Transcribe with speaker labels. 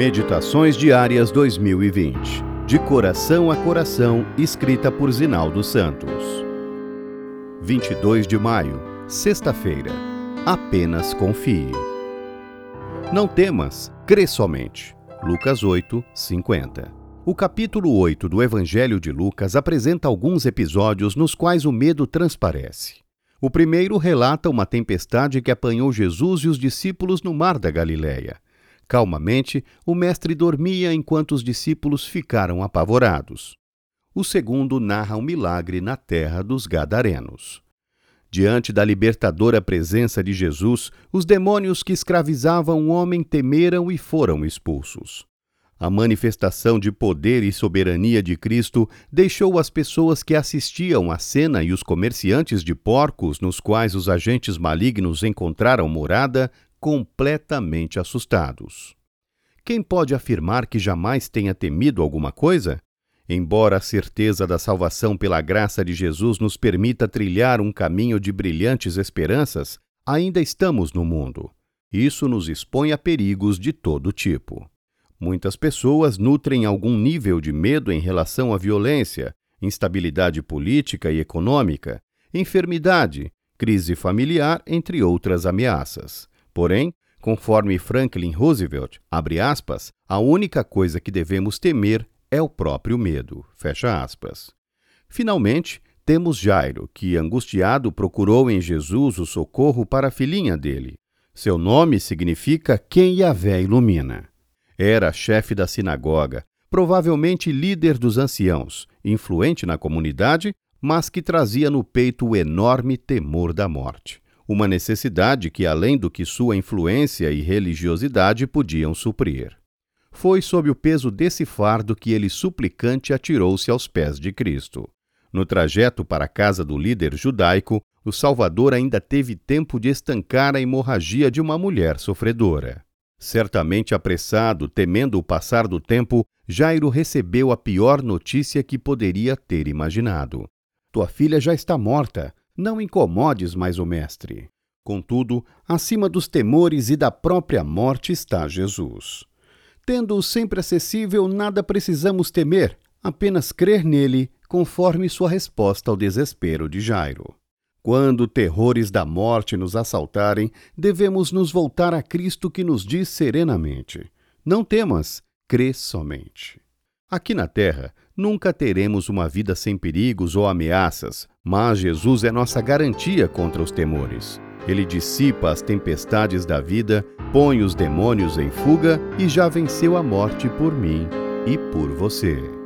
Speaker 1: Meditações Diárias 2020. De coração a coração, escrita por Zinaldo Santos. 22 de maio, sexta-feira. Apenas confie. Não temas, crê somente. Lucas 8, 50. O capítulo 8 do Evangelho de Lucas apresenta alguns episódios nos quais o medo transparece. O primeiro relata uma tempestade que apanhou Jesus e os discípulos no mar da Galileia. Calmamente, o mestre dormia enquanto os discípulos ficaram apavorados. O segundo narra um milagre na terra dos Gadarenos. Diante da libertadora presença de Jesus, os demônios que escravizavam o homem temeram e foram expulsos. A manifestação de poder e soberania de Cristo deixou as pessoas que assistiam à cena e os comerciantes de porcos nos quais os agentes malignos encontraram morada completamente assustados. Quem pode afirmar que jamais tenha temido alguma coisa? Embora a certeza da salvação pela graça de Jesus nos permita trilhar um caminho de brilhantes esperanças, ainda estamos no mundo. Isso nos expõe a perigos de todo tipo. Muitas pessoas nutrem algum nível de medo em relação à violência, instabilidade política e econômica, enfermidade, crise familiar, entre outras ameaças. Porém, conforme Franklin Roosevelt, aspas, a única coisa que devemos temer é o próprio medo. Fecha aspas. Finalmente, temos Jairo, que, angustiado, procurou em Jesus o socorro para a filhinha dele. Seu nome significa quem Yahvé ilumina. Era chefe da sinagoga, provavelmente líder dos anciãos, influente na comunidade, mas que trazia no peito o enorme temor da morte uma necessidade que, além do que sua influência e religiosidade podiam suprir. Foi sob o peso desse fardo que ele suplicante atirou-se aos pés de Cristo. No trajeto para a casa do líder judaico, o Salvador ainda teve tempo de estancar a hemorragia de uma mulher sofredora. Certamente apressado, temendo o passar do tempo, Jairo recebeu a pior notícia que poderia ter imaginado. Tua filha já está morta. Não incomodes mais o Mestre. Contudo, acima dos temores e da própria morte está Jesus. Tendo-o sempre acessível, nada precisamos temer, apenas crer nele, conforme sua resposta ao desespero de Jairo. Quando terrores da morte nos assaltarem, devemos nos voltar a Cristo que nos diz serenamente: Não temas, crê somente. Aqui na terra, nunca teremos uma vida sem perigos ou ameaças, mas Jesus é nossa garantia contra os temores. Ele dissipa as tempestades da vida, põe os demônios em fuga e já venceu a morte por mim e por você.